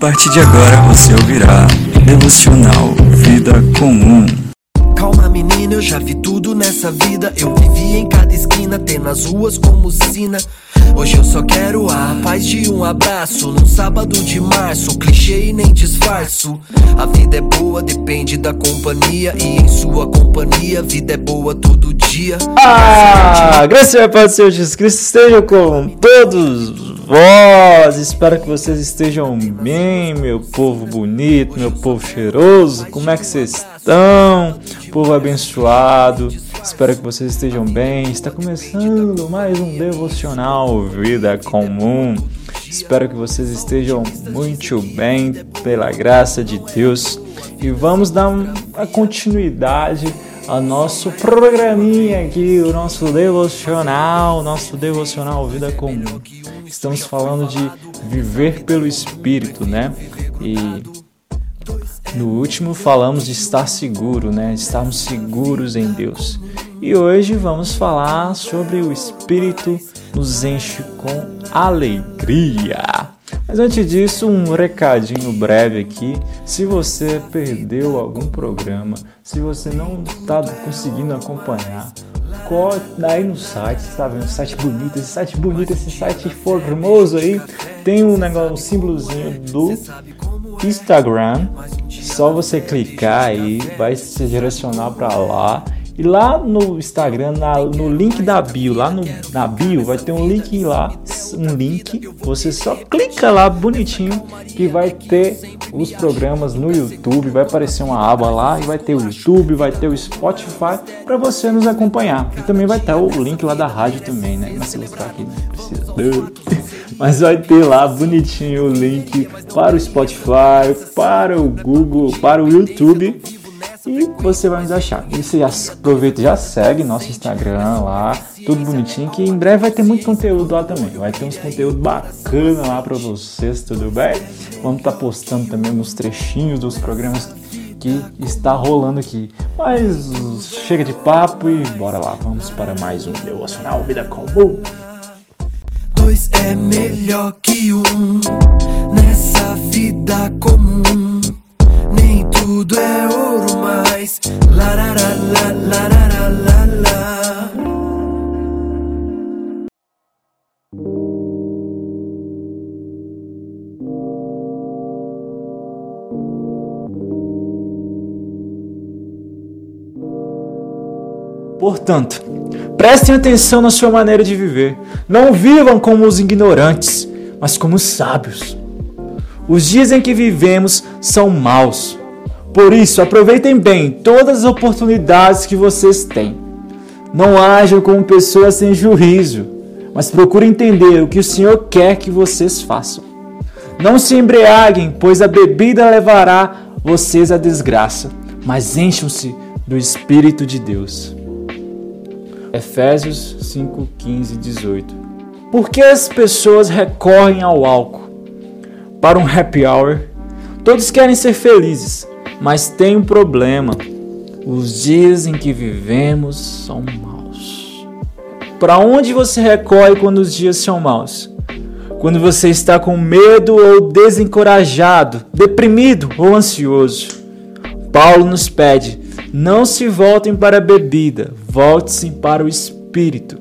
partir de agora você ouvirá Devocional Vida Comum. Calma, menina, eu já vi tudo nessa vida. Eu vivi em cada esquina, tem nas ruas como sina. Hoje eu só quero a paz de um abraço. Num sábado de março, clichê e nem disfarço. A vida é boa, depende da companhia. E em sua companhia, a vida é boa todo dia. Ah, graças a Deus, Senhor Jesus Cristo esteja com todos vós. Espero que vocês estejam bem, meu povo bonito, meu povo cheiroso. Como é que vocês estão? Povo abençoado. Espero que vocês estejam bem. Está começando mais um devocional Vida Comum. Espero que vocês estejam muito bem, pela graça de Deus. E vamos dar uma continuidade ao nosso programinha aqui, o nosso devocional, nosso devocional Vida Comum. Estamos falando de viver pelo Espírito, né? E no último falamos de estar seguro, né? Estarmos seguros em Deus. E hoje vamos falar sobre o Espírito nos enche com alegria. Mas antes disso, um recadinho breve aqui. Se você perdeu algum programa, se você não está conseguindo acompanhar, corre aí no site, está vendo? Site bonito, esse site bonito, esse site formoso aí. Tem um negócio, um símbolozinho do Instagram. Só você clicar aí, vai se direcionar para lá. E lá no Instagram, na, no link da bio, lá no, na bio, vai ter um link lá, um link. Você só clica lá bonitinho que vai ter os programas no YouTube. Vai aparecer uma aba lá e vai ter o YouTube, vai ter o Spotify para você nos acompanhar. E também vai estar o link lá da rádio também, né? Mas se você tá aqui, não precisa. Mas vai ter lá bonitinho o link para o Spotify, para o Google, para o YouTube e você vai nos achar. E você aproveita já segue nosso Instagram lá, tudo bonitinho, que em breve vai ter muito conteúdo lá também. Vai ter uns conteúdos bacana lá para vocês, tudo bem? Vamos estar tá postando também uns trechinhos dos programas que está rolando aqui. Mas chega de papo e bora lá, vamos para mais um Devocional Vida Comum. Dois é melhor que um nessa vida comum tudo é ouro, mas Portanto, prestem atenção na sua maneira de viver. Não vivam como os ignorantes, mas como os sábios. Os dias em que vivemos são maus. Por isso, aproveitem bem todas as oportunidades que vocês têm. Não ajam como pessoas sem juízo, mas procurem entender o que o Senhor quer que vocês façam. Não se embriaguem, pois a bebida levará vocês à desgraça, mas encham-se do Espírito de Deus. Efésios 5, 15 e 18. Por que as pessoas recorrem ao álcool? Para um happy hour? Todos querem ser felizes, mas tem um problema: os dias em que vivemos são maus. Para onde você recorre quando os dias são maus? Quando você está com medo ou desencorajado, deprimido ou ansioso. Paulo nos pede: não se voltem para a bebida, volte-se para o espírito.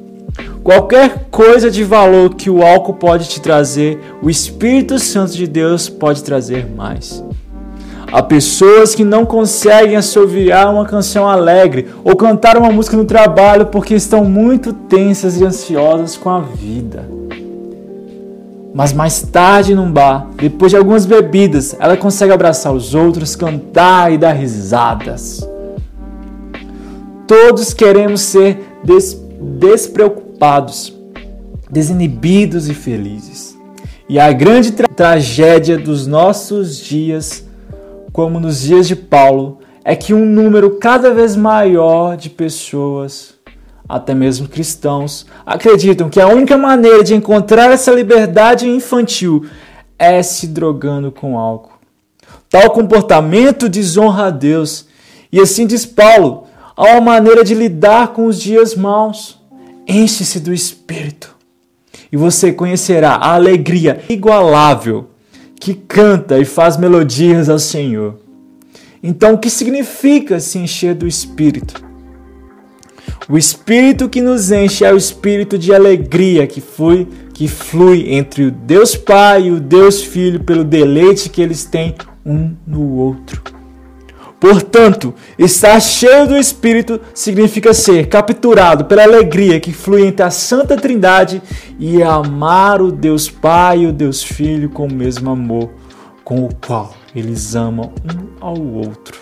Qualquer coisa de valor que o álcool pode te trazer, o Espírito Santo de Deus pode trazer mais. Há pessoas que não conseguem assoviar uma canção alegre ou cantar uma música no trabalho porque estão muito tensas e ansiosas com a vida. Mas mais tarde num bar, depois de algumas bebidas, ela consegue abraçar os outros, cantar e dar risadas. Todos queremos ser des despreocupados, desinibidos e felizes. E a grande tra tragédia dos nossos dias como nos dias de Paulo, é que um número cada vez maior de pessoas, até mesmo cristãos, acreditam que a única maneira de encontrar essa liberdade infantil é se drogando com álcool. Tal comportamento desonra a Deus, e assim diz Paulo, há uma maneira de lidar com os dias maus. Enche-se do Espírito, e você conhecerá a alegria igualável que canta e faz melodias ao Senhor. Então, o que significa se encher do Espírito? O Espírito que nos enche é o Espírito de alegria que foi que flui entre o Deus Pai e o Deus Filho pelo deleite que eles têm um no outro. Portanto, estar cheio do Espírito significa ser capturado pela alegria que flui entre a Santa Trindade e amar o Deus Pai e o Deus Filho com o mesmo amor com o qual eles amam um ao outro.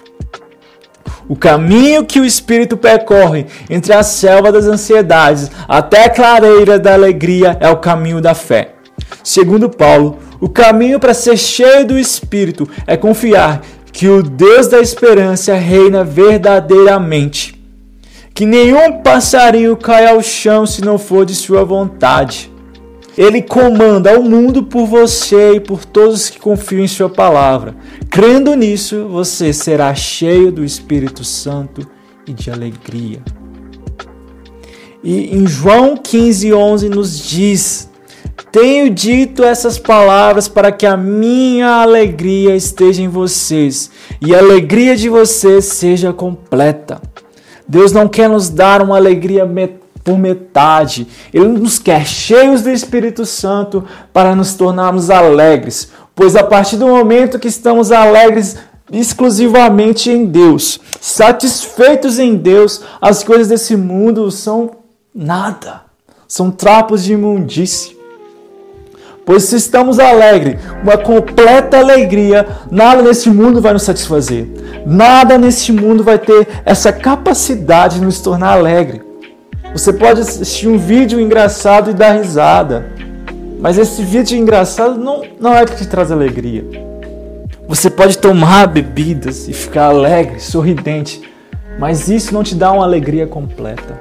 O caminho que o Espírito percorre entre a selva das ansiedades até a clareira da alegria é o caminho da fé. Segundo Paulo, o caminho para ser cheio do Espírito é confiar que o Deus da esperança reina verdadeiramente. Que nenhum passarinho caia ao chão se não for de sua vontade. Ele comanda o mundo por você e por todos que confiam em Sua palavra. Crendo nisso, você será cheio do Espírito Santo e de alegria. E em João 15, 11 nos diz: Tenho dito essas palavras para que a minha alegria esteja em vocês e a alegria de vocês seja completa. Deus não quer nos dar uma alegria por metade. Ele nos quer cheios do Espírito Santo para nos tornarmos alegres, pois a partir do momento que estamos alegres exclusivamente em Deus, satisfeitos em Deus, as coisas desse mundo são nada, são trapos de imundície. Pois se estamos alegres, uma completa alegria, nada nesse mundo vai nos satisfazer. Nada nesse mundo vai ter essa capacidade de nos tornar alegre. Você pode assistir um vídeo engraçado e dar risada, mas esse vídeo engraçado não, não é que te traz alegria. Você pode tomar bebidas e ficar alegre, sorridente, mas isso não te dá uma alegria completa.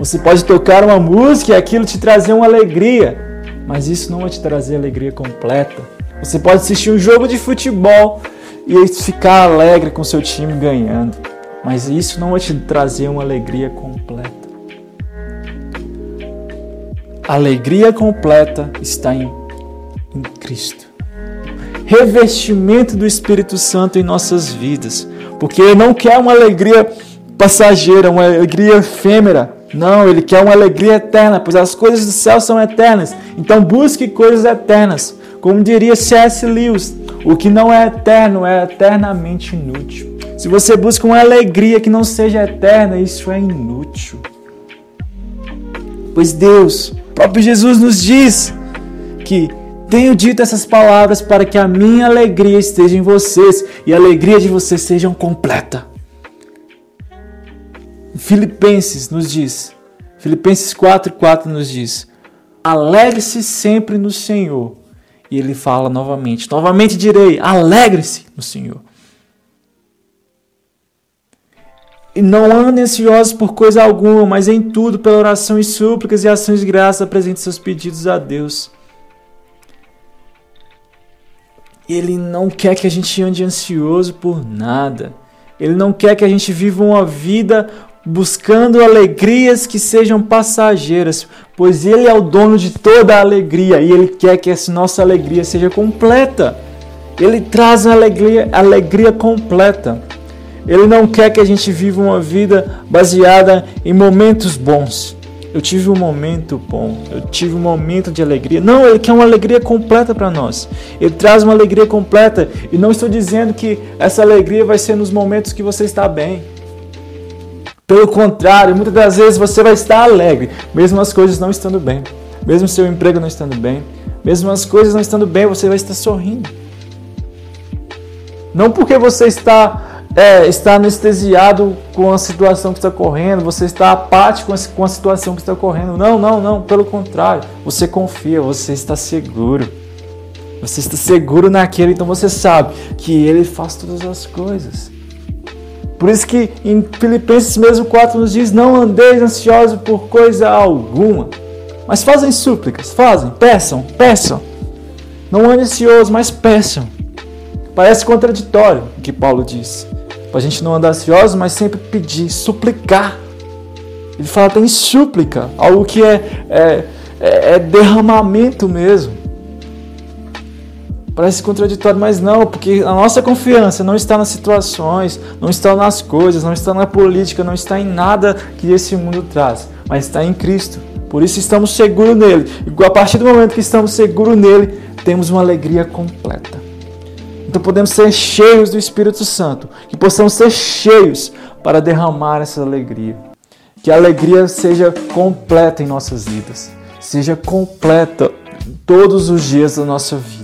Você pode tocar uma música e aquilo te trazer uma alegria, mas isso não vai te trazer alegria completa. Você pode assistir um jogo de futebol e ficar alegre com seu time ganhando, mas isso não vai te trazer uma alegria completa. Alegria completa está em, em Cristo. Revestimento do Espírito Santo em nossas vidas. Porque Ele não quer uma alegria passageira, uma alegria efêmera. Não, Ele quer uma alegria eterna, pois as coisas do céu são eternas. Então busque coisas eternas. Como diria C.S. Lewis, o que não é eterno é eternamente inútil. Se você busca uma alegria que não seja eterna, isso é inútil. Pois Deus próprio Jesus nos diz que tenho dito essas palavras para que a minha alegria esteja em vocês e a alegria de vocês seja completa. Filipenses nos diz, Filipenses 4:4 nos diz: Alegre-se sempre no Senhor. E ele fala novamente: Novamente direi: alegre-se no Senhor. E não andem ansiosos por coisa alguma, mas em tudo, pela oração e súplicas e ações de graça, apresente seus pedidos a Deus. Ele não quer que a gente ande ansioso por nada. Ele não quer que a gente viva uma vida buscando alegrias que sejam passageiras, pois Ele é o dono de toda a alegria e Ele quer que essa nossa alegria seja completa. Ele traz a alegria, alegria completa. Ele não quer que a gente viva uma vida baseada em momentos bons. Eu tive um momento bom, eu tive um momento de alegria. Não, ele quer uma alegria completa para nós. Ele traz uma alegria completa e não estou dizendo que essa alegria vai ser nos momentos que você está bem. Pelo contrário, muitas das vezes você vai estar alegre, mesmo as coisas não estando bem, mesmo seu emprego não estando bem, mesmo as coisas não estando bem, você vai estar sorrindo. Não porque você está é, está anestesiado com a situação que está correndo, você está apático com a situação que está correndo. Não, não, não, pelo contrário. Você confia, você está seguro. Você está seguro naquele, então você sabe que ele faz todas as coisas. Por isso que em Filipenses mesmo 4 nos diz: Não andeis ansiosos por coisa alguma, mas fazem súplicas, fazem, peçam, peçam. Não ande ansioso, mas peçam. Parece contraditório o que Paulo diz. Para a gente não andar ansioso, mas sempre pedir, suplicar. Ele fala tem súplica, algo que é, é, é, é derramamento mesmo. Parece contraditório, mas não, porque a nossa confiança não está nas situações, não está nas coisas, não está na política, não está em nada que esse mundo traz, mas está em Cristo. Por isso estamos seguros nele. E a partir do momento que estamos seguros nele, temos uma alegria completa. Então podemos ser cheios do Espírito Santo, que possamos ser cheios para derramar essa alegria. Que a alegria seja completa em nossas vidas, seja completa todos os dias da nossa vida.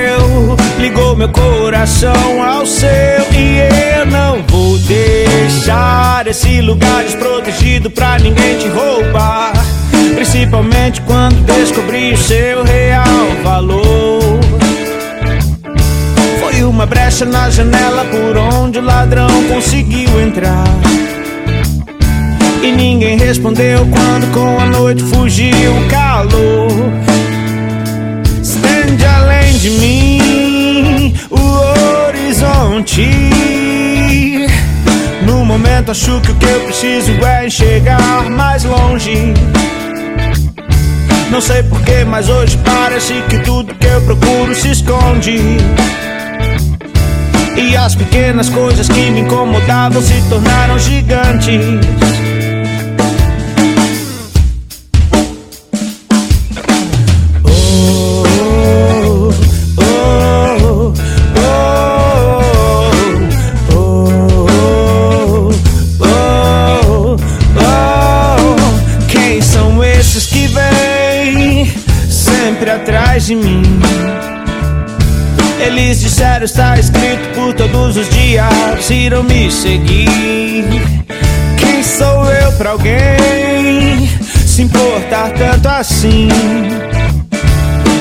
Meu coração ao seu. E eu não vou deixar esse lugar desprotegido pra ninguém te roubar. Principalmente quando descobri o seu real valor. Foi uma brecha na janela por onde o ladrão conseguiu entrar. E ninguém respondeu quando com a noite fugiu o calor. Estende além de mim No momento acho que o que eu preciso é enxergar mais longe. Não sei porquê, mas hoje parece que tudo que eu procuro se esconde. E as pequenas coisas que me incomodavam se tornaram gigantes. De mim. Eles disseram está escrito por todos os dias, irão me seguir. Quem sou eu pra alguém se importar tanto assim?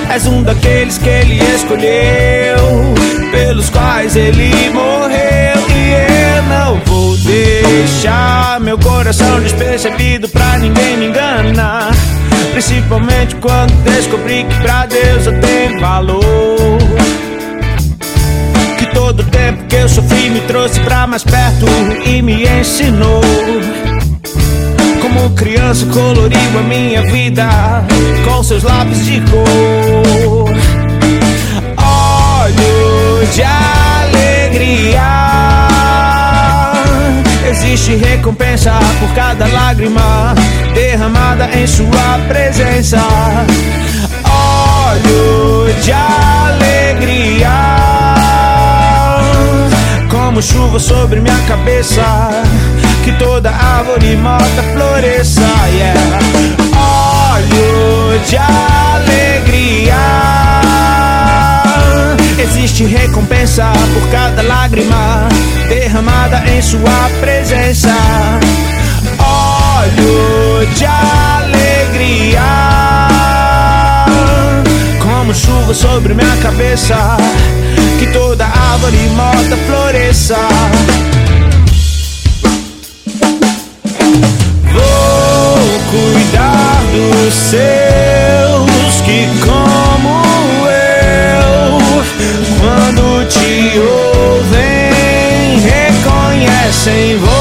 És um daqueles que ele escolheu, pelos quais ele morreu. E eu não vou deixar meu coração despercebido pra ninguém me enganar. Principalmente quando descobri que pra Deus eu tenho valor. Que todo tempo que eu sofri me trouxe pra mais perto e me ensinou. Como criança coloriu a minha vida com seus lápis de cor. Olho de alegria. Existe recompensa por cada lágrima derramada em Sua presença. Olho de alegria, como chuva sobre minha cabeça, que toda árvore morta floresça. Yeah. Olho de alegria Existe recompensa por cada lágrima derramada em sua presença. Olho de alegria, como chuva sobre minha cabeça, que toda árvore morta floresça. Vou cuidar dos seus reconhecem, vou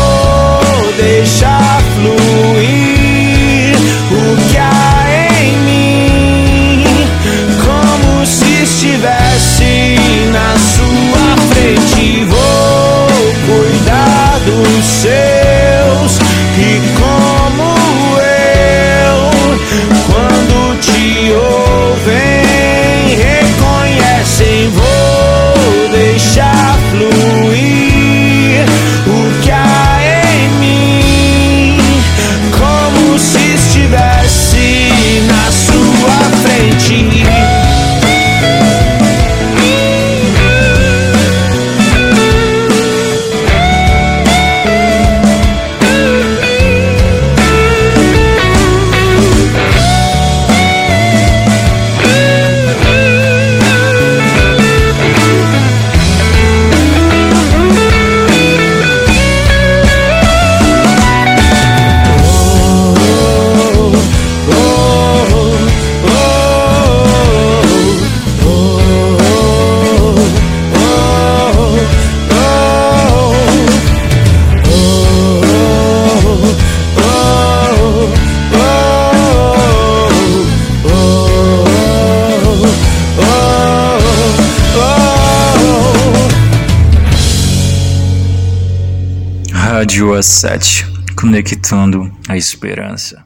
Rádio A7, conectando a esperança.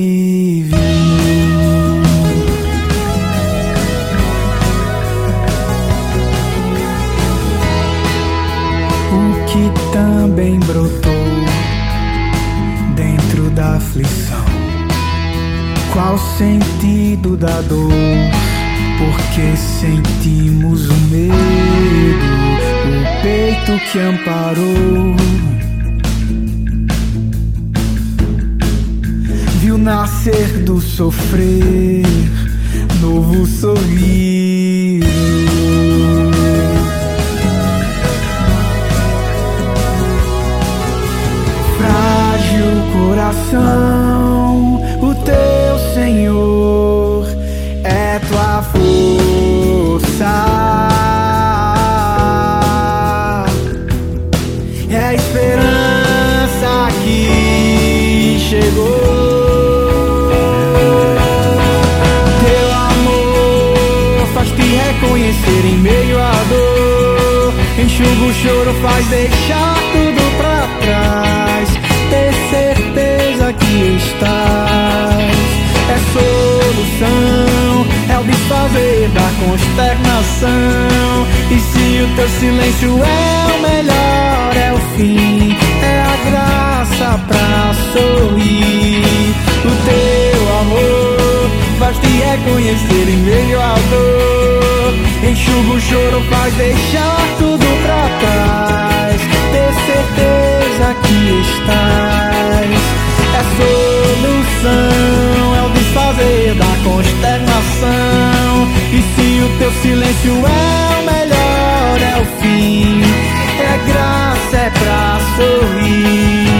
novo sorriso. Choro, faz deixar tudo pra trás. Ter certeza que estás. É solução, é o desfazer da consternação. E se o teu silêncio é o melhor, é o fim, é a graça pra sorrir. O teu amor faz te reconhecer em meio à dor. Enxuga o choro, faz deixar tudo pra trás. Ter certeza que estás. É solução, é o desfazer da consternação. E se o teu silêncio é o melhor, é o fim. É graça, é pra sorrir.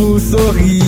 Novo sorriso.